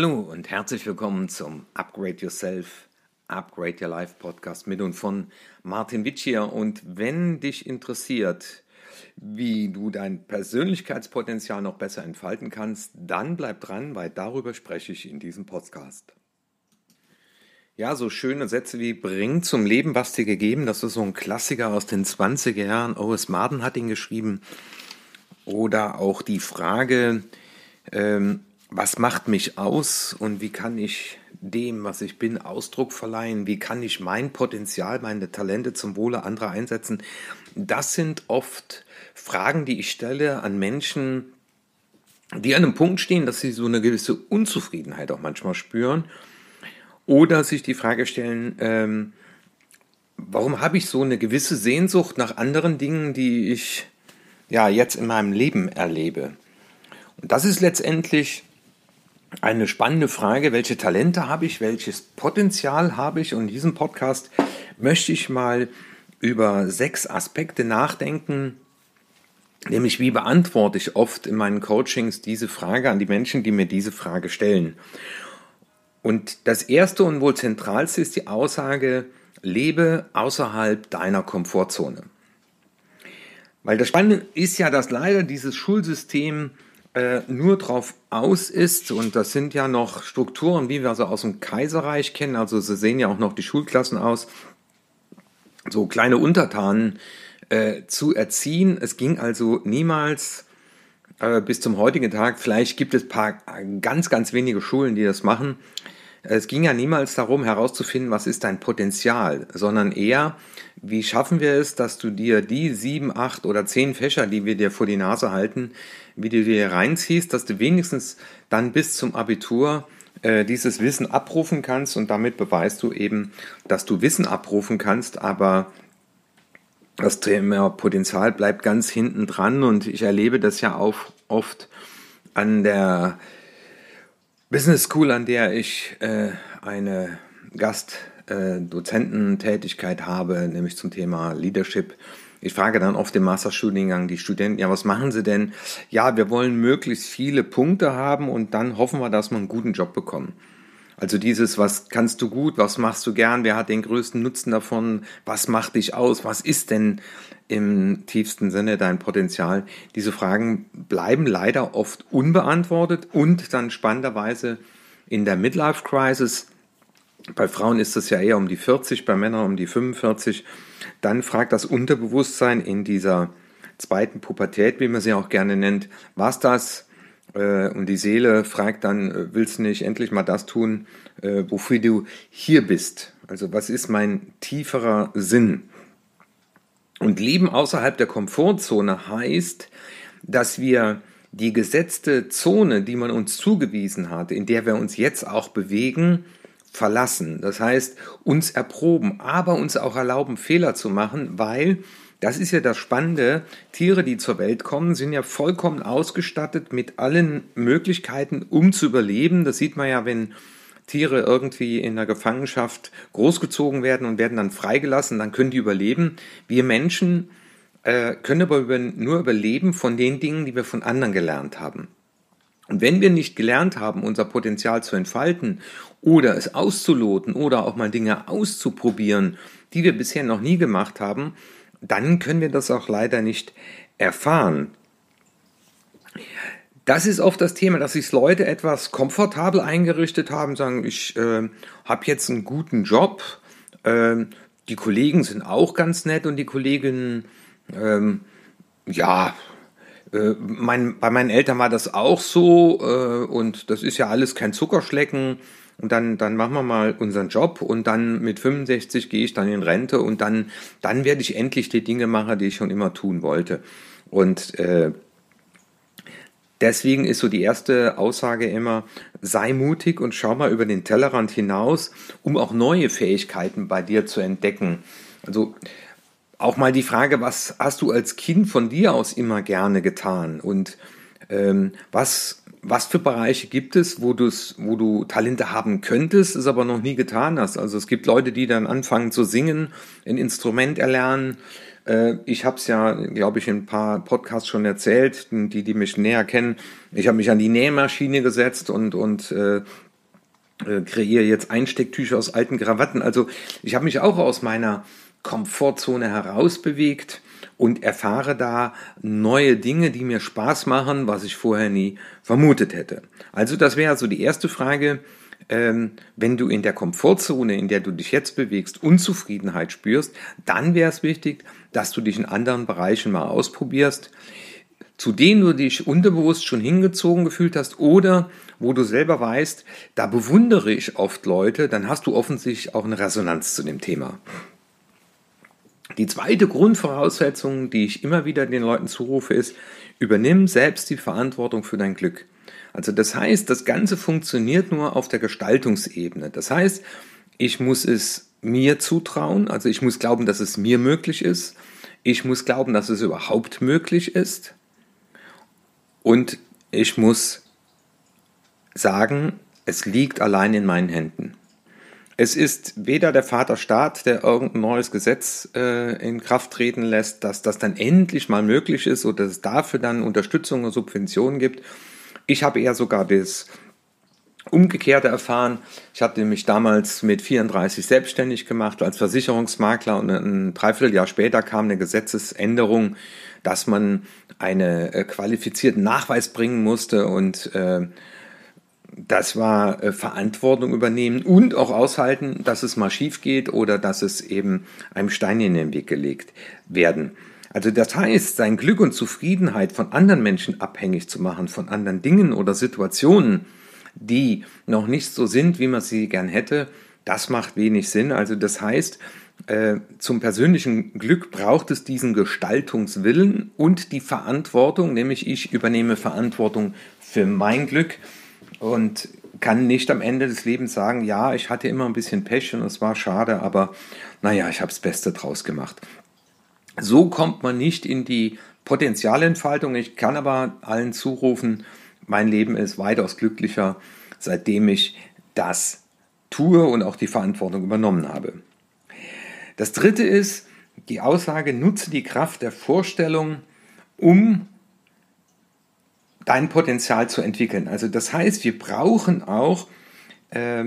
Hallo und herzlich willkommen zum Upgrade Yourself, Upgrade Your Life Podcast mit und von Martin Witsch hier. Und wenn dich interessiert, wie du dein Persönlichkeitspotenzial noch besser entfalten kannst, dann bleib dran, weil darüber spreche ich in diesem Podcast. Ja, so schöne Sätze wie bring zum Leben, was dir gegeben. Das ist so ein Klassiker aus den 20er Jahren. O.S. Marden hat ihn geschrieben. Oder auch die Frage, ähm, was macht mich aus und wie kann ich dem, was ich bin, Ausdruck verleihen? Wie kann ich mein Potenzial, meine Talente zum Wohle anderer einsetzen? Das sind oft Fragen, die ich stelle an Menschen, die an einem Punkt stehen, dass sie so eine gewisse Unzufriedenheit auch manchmal spüren oder sich die Frage stellen, ähm, warum habe ich so eine gewisse Sehnsucht nach anderen Dingen, die ich ja jetzt in meinem Leben erlebe? Und das ist letztendlich eine spannende Frage, welche Talente habe ich, welches Potenzial habe ich? Und in diesem Podcast möchte ich mal über sechs Aspekte nachdenken, nämlich wie beantworte ich oft in meinen Coachings diese Frage an die Menschen, die mir diese Frage stellen. Und das erste und wohl zentralste ist die Aussage, lebe außerhalb deiner Komfortzone. Weil das Spannende ist ja, dass leider dieses Schulsystem äh, nur drauf aus ist, und das sind ja noch Strukturen, wie wir sie aus dem Kaiserreich kennen, also sie sehen ja auch noch die Schulklassen aus, so kleine Untertanen äh, zu erziehen. Es ging also niemals äh, bis zum heutigen Tag, vielleicht gibt es paar ganz, ganz wenige Schulen, die das machen. Es ging ja niemals darum herauszufinden, was ist dein Potenzial, sondern eher, wie schaffen wir es, dass du dir die sieben, acht oder zehn Fächer, die wir dir vor die Nase halten, wie du dir reinziehst, dass du wenigstens dann bis zum Abitur äh, dieses Wissen abrufen kannst und damit beweist du eben, dass du Wissen abrufen kannst, aber das Thema Potenzial bleibt ganz hinten dran und ich erlebe das ja auch oft an der Business School, an der ich äh, eine Gastdozententätigkeit äh, habe, nämlich zum Thema Leadership ich frage dann oft im Masterstudiengang die Studenten, ja, was machen sie denn? Ja, wir wollen möglichst viele Punkte haben und dann hoffen wir, dass wir einen guten Job bekommen. Also dieses, was kannst du gut, was machst du gern, wer hat den größten Nutzen davon, was macht dich aus, was ist denn im tiefsten Sinne dein Potenzial? Diese Fragen bleiben leider oft unbeantwortet und dann spannenderweise in der Midlife Crisis bei Frauen ist es ja eher um die 40, bei Männern um die 45. Dann fragt das Unterbewusstsein in dieser zweiten Pubertät, wie man sie auch gerne nennt, was das? Äh, und die Seele fragt dann, äh, willst du nicht endlich mal das tun, äh, wofür du hier bist? Also was ist mein tieferer Sinn? Und Leben außerhalb der Komfortzone heißt, dass wir die gesetzte Zone, die man uns zugewiesen hat, in der wir uns jetzt auch bewegen, verlassen. Das heißt, uns erproben, aber uns auch erlauben, Fehler zu machen, weil das ist ja das Spannende. Tiere, die zur Welt kommen, sind ja vollkommen ausgestattet mit allen Möglichkeiten, um zu überleben. Das sieht man ja, wenn Tiere irgendwie in der Gefangenschaft großgezogen werden und werden dann freigelassen, dann können die überleben. Wir Menschen äh, können aber über, nur überleben von den Dingen, die wir von anderen gelernt haben. Und wenn wir nicht gelernt haben, unser Potenzial zu entfalten oder es auszuloten oder auch mal Dinge auszuprobieren, die wir bisher noch nie gemacht haben, dann können wir das auch leider nicht erfahren. Das ist oft das Thema, dass sich Leute etwas komfortabel eingerichtet haben, sagen, ich äh, habe jetzt einen guten Job, äh, die Kollegen sind auch ganz nett und die Kolleginnen, ähm, ja, äh, mein, bei meinen Eltern war das auch so äh, und das ist ja alles kein Zuckerschlecken. Und dann, dann machen wir mal unseren Job und dann mit 65 gehe ich dann in Rente und dann, dann werde ich endlich die Dinge machen, die ich schon immer tun wollte. Und äh, deswegen ist so die erste Aussage immer, sei mutig und schau mal über den Tellerrand hinaus, um auch neue Fähigkeiten bei dir zu entdecken. Also auch mal die Frage, was hast du als Kind von dir aus immer gerne getan und ähm, was, was für Bereiche gibt es, wo, wo du Talente haben könntest, es aber noch nie getan hast. Also es gibt Leute, die dann anfangen zu singen, ein Instrument erlernen. Äh, ich habe es ja, glaube ich, in ein paar Podcasts schon erzählt, die, die mich näher kennen. Ich habe mich an die Nähmaschine gesetzt und, und äh, äh, kreiere jetzt Einstecktücher aus alten Krawatten. Also ich habe mich auch aus meiner Komfortzone herausbewegt und erfahre da neue Dinge, die mir Spaß machen, was ich vorher nie vermutet hätte. Also das wäre also die erste Frage. Ähm, wenn du in der Komfortzone, in der du dich jetzt bewegst, Unzufriedenheit spürst, dann wäre es wichtig, dass du dich in anderen Bereichen mal ausprobierst, zu denen du dich unterbewusst schon hingezogen gefühlt hast oder wo du selber weißt, da bewundere ich oft Leute, dann hast du offensichtlich auch eine Resonanz zu dem Thema. Die zweite Grundvoraussetzung, die ich immer wieder den Leuten zurufe, ist, übernimm selbst die Verantwortung für dein Glück. Also das heißt, das Ganze funktioniert nur auf der Gestaltungsebene. Das heißt, ich muss es mir zutrauen, also ich muss glauben, dass es mir möglich ist. Ich muss glauben, dass es überhaupt möglich ist. Und ich muss sagen, es liegt allein in meinen Händen. Es ist weder der Vaterstaat, der irgendein neues Gesetz äh, in Kraft treten lässt, dass das dann endlich mal möglich ist oder dass es dafür dann Unterstützung und Subventionen gibt. Ich habe eher sogar das Umgekehrte erfahren. Ich hatte mich damals mit 34 selbstständig gemacht als Versicherungsmakler und ein Dreivierteljahr später kam eine Gesetzesänderung, dass man einen äh, qualifizierten Nachweis bringen musste und äh, das war äh, Verantwortung übernehmen und auch aushalten, dass es mal schief geht oder dass es eben einem Stein in den Weg gelegt werden. Also das heißt, sein Glück und Zufriedenheit von anderen Menschen abhängig zu machen, von anderen Dingen oder Situationen, die noch nicht so sind, wie man sie gern hätte, das macht wenig Sinn. Also das heißt, äh, zum persönlichen Glück braucht es diesen Gestaltungswillen und die Verantwortung, nämlich ich übernehme Verantwortung für mein Glück und kann nicht am Ende des Lebens sagen, ja, ich hatte immer ein bisschen Pech und es war schade, aber naja, ich habe das Beste draus gemacht. So kommt man nicht in die Potenzialentfaltung. Ich kann aber allen zurufen, mein Leben ist weitaus glücklicher, seitdem ich das tue und auch die Verantwortung übernommen habe. Das dritte ist die Aussage, nutze die Kraft der Vorstellung, um dein Potenzial zu entwickeln. Also das heißt, wir brauchen auch äh,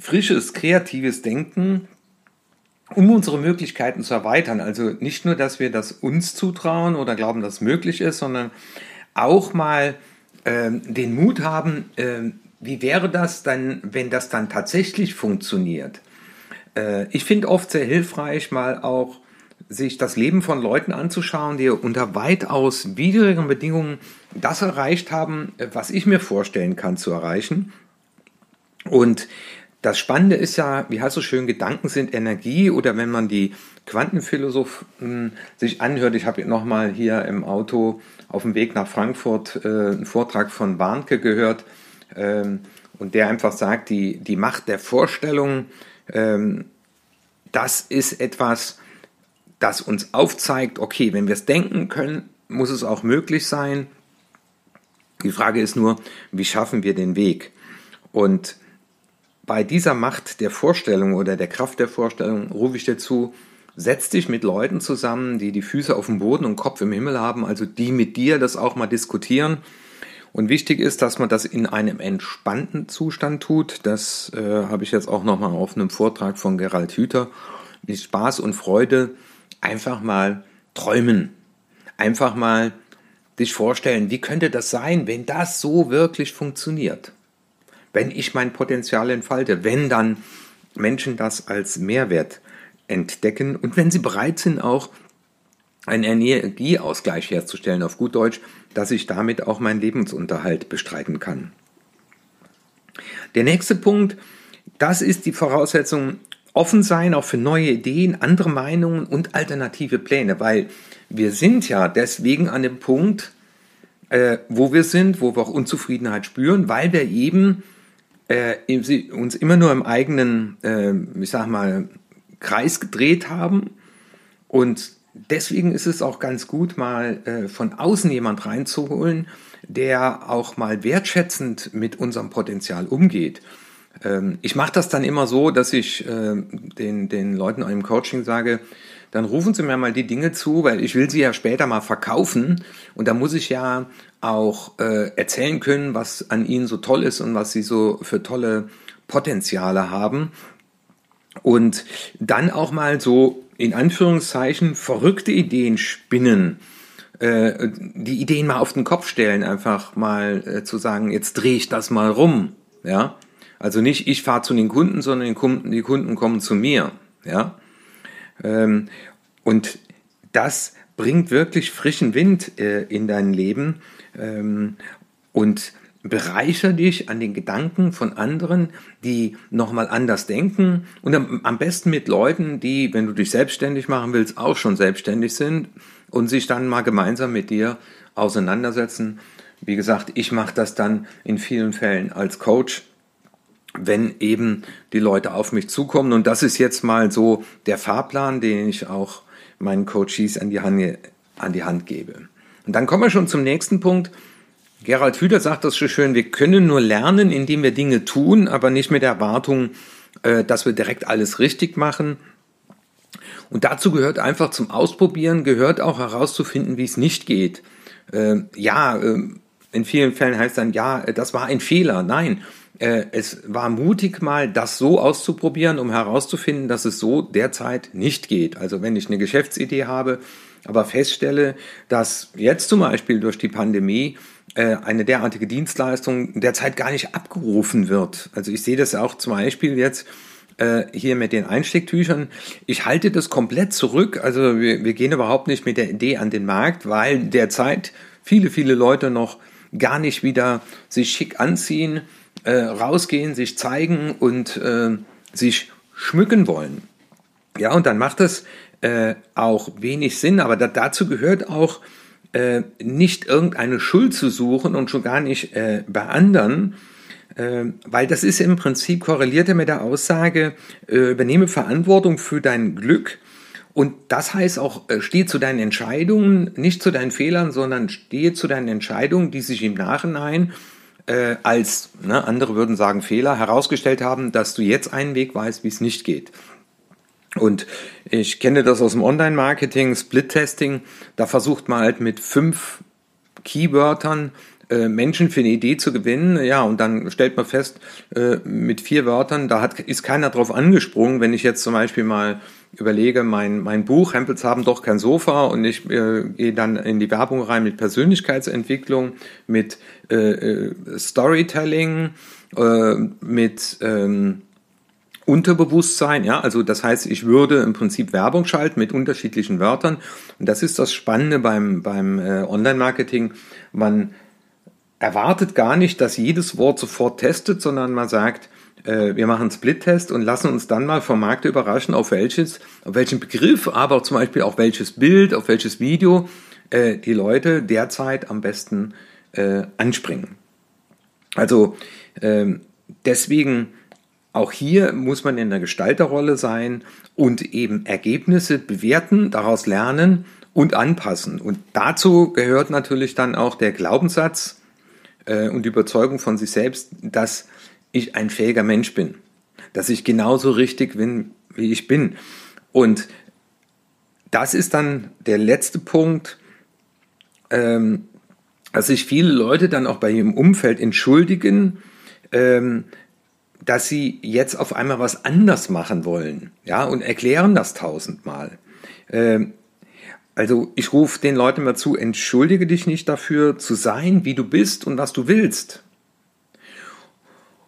frisches, kreatives Denken, um unsere Möglichkeiten zu erweitern. Also nicht nur, dass wir das uns zutrauen oder glauben, dass es möglich ist, sondern auch mal äh, den Mut haben, äh, wie wäre das dann, wenn das dann tatsächlich funktioniert. Äh, ich finde oft sehr hilfreich, mal auch sich das Leben von Leuten anzuschauen, die unter weitaus widrigen Bedingungen das erreicht haben, was ich mir vorstellen kann zu erreichen. Und das Spannende ist ja, wie heißt so schön, Gedanken sind Energie oder wenn man die Quantenphilosophen sich anhört, ich habe nochmal hier im Auto auf dem Weg nach Frankfurt äh, einen Vortrag von Warnke gehört ähm, und der einfach sagt, die, die Macht der Vorstellung, ähm, das ist etwas, das uns aufzeigt, okay, wenn wir es denken können, muss es auch möglich sein. Die Frage ist nur, wie schaffen wir den Weg? Und bei dieser Macht der Vorstellung oder der Kraft der Vorstellung rufe ich dir zu, setz dich mit Leuten zusammen, die die Füße auf dem Boden und Kopf im Himmel haben, also die mit dir das auch mal diskutieren. Und wichtig ist, dass man das in einem entspannten Zustand tut. Das äh, habe ich jetzt auch nochmal auf einem Vortrag von Gerald Hüther mit Spaß und Freude einfach mal träumen. Einfach mal dich vorstellen, wie könnte das sein, wenn das so wirklich funktioniert? Wenn ich mein Potenzial entfalte, wenn dann Menschen das als Mehrwert entdecken und wenn sie bereit sind, auch einen Energieausgleich herzustellen, auf gut Deutsch, dass ich damit auch meinen Lebensunterhalt bestreiten kann. Der nächste Punkt, das ist die Voraussetzung, offen sein auch für neue Ideen, andere Meinungen und alternative Pläne, weil wir sind ja deswegen an dem Punkt, äh, wo wir sind, wo wir auch Unzufriedenheit spüren, weil wir eben äh, uns immer nur im eigenen, äh, ich sag mal, Kreis gedreht haben und deswegen ist es auch ganz gut, mal äh, von außen jemand reinzuholen, der auch mal wertschätzend mit unserem Potenzial umgeht. Ähm, ich mache das dann immer so, dass ich äh, den, den Leuten im Coaching sage, dann rufen Sie mir mal die Dinge zu, weil ich will sie ja später mal verkaufen. Und da muss ich ja auch äh, erzählen können, was an Ihnen so toll ist und was Sie so für tolle Potenziale haben. Und dann auch mal so in Anführungszeichen verrückte Ideen spinnen, äh, die Ideen mal auf den Kopf stellen, einfach mal äh, zu sagen, jetzt drehe ich das mal rum, ja. Also nicht ich fahre zu den Kunden, sondern die Kunden, kommen zu mir, ja. Ähm, und das bringt wirklich frischen Wind äh, in dein Leben ähm, und bereicher dich an den Gedanken von anderen, die nochmal anders denken und am, besten mit Leuten, die, wenn du dich selbstständig machen willst, auch schon selbstständig sind und sich dann mal gemeinsam mit dir auseinandersetzen. Wie gesagt, ich mache das dann in vielen Fällen als Coach, wenn eben die Leute auf mich zukommen. Und das ist jetzt mal so der Fahrplan, den ich auch meinen Coaches an die Hand, an die Hand gebe. Und dann kommen wir schon zum nächsten Punkt. Gerald Hüder sagt das so schön, wir können nur lernen, indem wir Dinge tun, aber nicht mit der Erwartung, äh, dass wir direkt alles richtig machen. Und dazu gehört einfach zum Ausprobieren, gehört auch herauszufinden, wie es nicht geht. Äh, ja, äh, in vielen Fällen heißt dann, ja, das war ein Fehler. Nein, es war mutig mal, das so auszuprobieren, um herauszufinden, dass es so derzeit nicht geht. Also wenn ich eine Geschäftsidee habe, aber feststelle, dass jetzt zum Beispiel durch die Pandemie äh, eine derartige Dienstleistung derzeit gar nicht abgerufen wird. Also ich sehe das auch zum Beispiel jetzt äh, hier mit den Einstecktüchern. Ich halte das komplett zurück. Also wir, wir gehen überhaupt nicht mit der Idee an den Markt, weil derzeit viele, viele Leute noch gar nicht wieder sich schick anziehen, äh, rausgehen, sich zeigen und äh, sich schmücken wollen. Ja, und dann macht das äh, auch wenig Sinn, aber da, dazu gehört auch äh, nicht irgendeine Schuld zu suchen und schon gar nicht äh, bei anderen, äh, weil das ist im Prinzip korreliert mit der Aussage, übernehme Verantwortung für dein Glück. Und das heißt auch, stehe zu deinen Entscheidungen, nicht zu deinen Fehlern, sondern stehe zu deinen Entscheidungen, die sich im Nachhinein äh, als, ne, andere würden sagen Fehler, herausgestellt haben, dass du jetzt einen Weg weißt, wie es nicht geht. Und ich kenne das aus dem Online-Marketing, Split-Testing. Da versucht man halt mit fünf Keywörtern Menschen für eine Idee zu gewinnen. Ja, und dann stellt man fest, äh, mit vier Wörtern, da hat, ist keiner drauf angesprungen. Wenn ich jetzt zum Beispiel mal überlege, mein, mein Buch, Hempels haben doch kein Sofa und ich äh, gehe dann in die Werbung rein mit Persönlichkeitsentwicklung, mit äh, äh Storytelling, äh, mit ähm, Unterbewusstsein, ja, also das heißt, ich würde im Prinzip Werbung schalten mit unterschiedlichen Wörtern. Und das ist das Spannende beim, beim äh, Online-Marketing. Man erwartet gar nicht, dass jedes Wort sofort testet, sondern man sagt, äh, wir machen einen Split-Test und lassen uns dann mal vom Markt überraschen, auf welches, auf welchen Begriff, aber zum Beispiel auf welches Bild, auf welches Video äh, die Leute derzeit am besten äh, anspringen. Also ähm, deswegen auch hier muss man in der Gestalterrolle sein und eben Ergebnisse bewerten, daraus lernen und anpassen. Und dazu gehört natürlich dann auch der Glaubenssatz äh, und Überzeugung von sich selbst, dass ich ein fähiger Mensch bin, dass ich genauso richtig bin, wie ich bin. Und das ist dann der letzte Punkt, ähm, dass sich viele Leute dann auch bei ihrem Umfeld entschuldigen, ähm, dass sie jetzt auf einmal was anders machen wollen, ja, und erklären das tausendmal. Ähm, also ich rufe den Leuten mal zu, entschuldige dich nicht dafür zu sein, wie du bist und was du willst.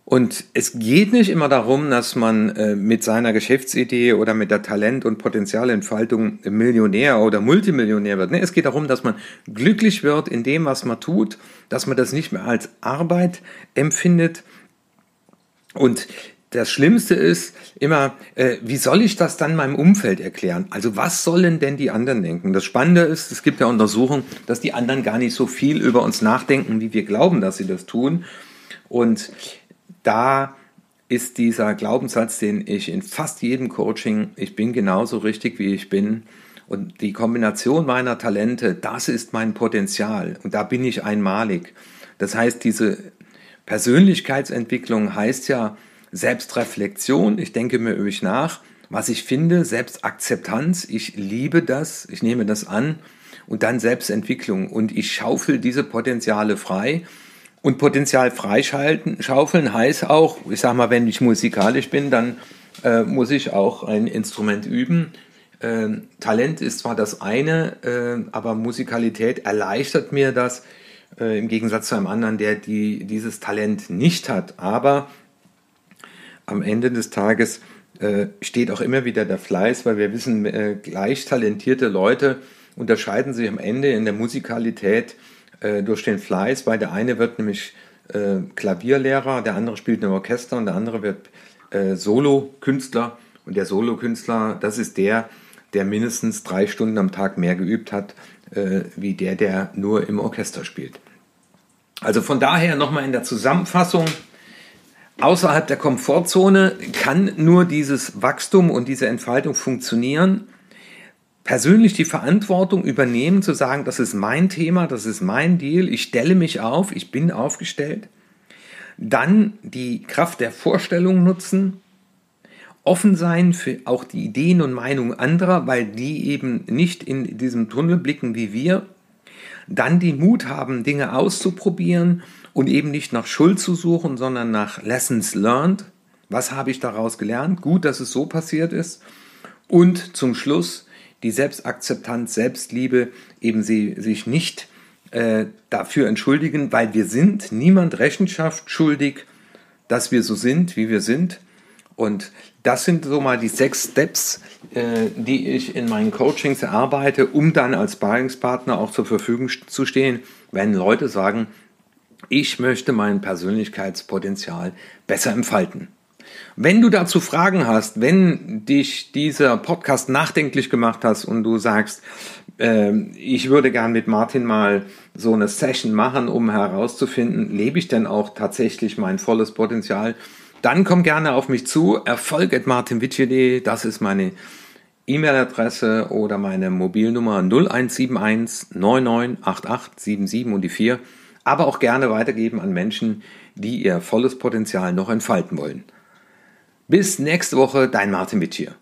Und es geht nicht immer darum, dass man äh, mit seiner Geschäftsidee oder mit der Talent- und Potenzialentfaltung Millionär oder Multimillionär wird. Es geht darum, dass man glücklich wird in dem, was man tut, dass man das nicht mehr als Arbeit empfindet, und das Schlimmste ist immer, äh, wie soll ich das dann meinem Umfeld erklären? Also was sollen denn die anderen denken? Das Spannende ist, es gibt ja Untersuchungen, dass die anderen gar nicht so viel über uns nachdenken, wie wir glauben, dass sie das tun. Und da ist dieser Glaubenssatz, den ich in fast jedem Coaching, ich bin genauso richtig, wie ich bin. Und die Kombination meiner Talente, das ist mein Potenzial. Und da bin ich einmalig. Das heißt, diese Persönlichkeitsentwicklung heißt ja Selbstreflexion. Ich denke mir über mich nach, was ich finde, Selbstakzeptanz. Ich liebe das, ich nehme das an und dann Selbstentwicklung und ich schaufel diese Potenziale frei Und Potenzial freischaufeln heißt auch, ich sag mal, wenn ich musikalisch bin, dann äh, muss ich auch ein Instrument üben. Äh, Talent ist zwar das eine, äh, aber Musikalität erleichtert mir das äh, im Gegensatz zu einem anderen, der die, dieses Talent nicht hat. Aber am Ende des Tages äh, steht auch immer wieder der Fleiß, weil wir wissen, äh, gleich talentierte Leute unterscheiden sich am Ende in der Musikalität äh, durch den Fleiß, weil der eine wird nämlich äh, Klavierlehrer, der andere spielt im Orchester und der andere wird äh, Solo-Künstler. Und der Solo-Künstler, das ist der, der mindestens drei Stunden am Tag mehr geübt hat, äh, wie der, der nur im Orchester spielt. Also von daher nochmal in der Zusammenfassung, außerhalb der Komfortzone kann nur dieses Wachstum und diese Entfaltung funktionieren, persönlich die Verantwortung übernehmen, zu sagen, das ist mein Thema, das ist mein Deal, ich stelle mich auf, ich bin aufgestellt. Dann die Kraft der Vorstellung nutzen, offen sein für auch die Ideen und Meinungen anderer, weil die eben nicht in diesem Tunnel blicken wie wir. Dann die Mut haben, Dinge auszuprobieren und eben nicht nach Schuld zu suchen, sondern nach Lessons learned. Was habe ich daraus gelernt? Gut, dass es so passiert ist. Und zum Schluss die Selbstakzeptanz, Selbstliebe, eben sie sich nicht äh, dafür entschuldigen, weil wir sind niemand Rechenschaft schuldig, dass wir so sind, wie wir sind. Und das sind so mal die sechs Steps, äh, die ich in meinen Coachings erarbeite, um dann als Sparringspartner auch zur Verfügung zu stehen, wenn Leute sagen, ich möchte mein Persönlichkeitspotenzial besser entfalten. Wenn du dazu Fragen hast, wenn dich dieser Podcast nachdenklich gemacht hast und du sagst, äh, ich würde gern mit Martin mal so eine Session machen, um herauszufinden, lebe ich denn auch tatsächlich mein volles Potenzial, dann komm gerne auf mich zu. Erfolg at martinwitsch.de, das ist meine E-Mail-Adresse oder meine Mobilnummer 0171 9988 77 und die 4. Aber auch gerne weitergeben an Menschen, die ihr volles Potenzial noch entfalten wollen. Bis nächste Woche, dein Martin Witsch hier.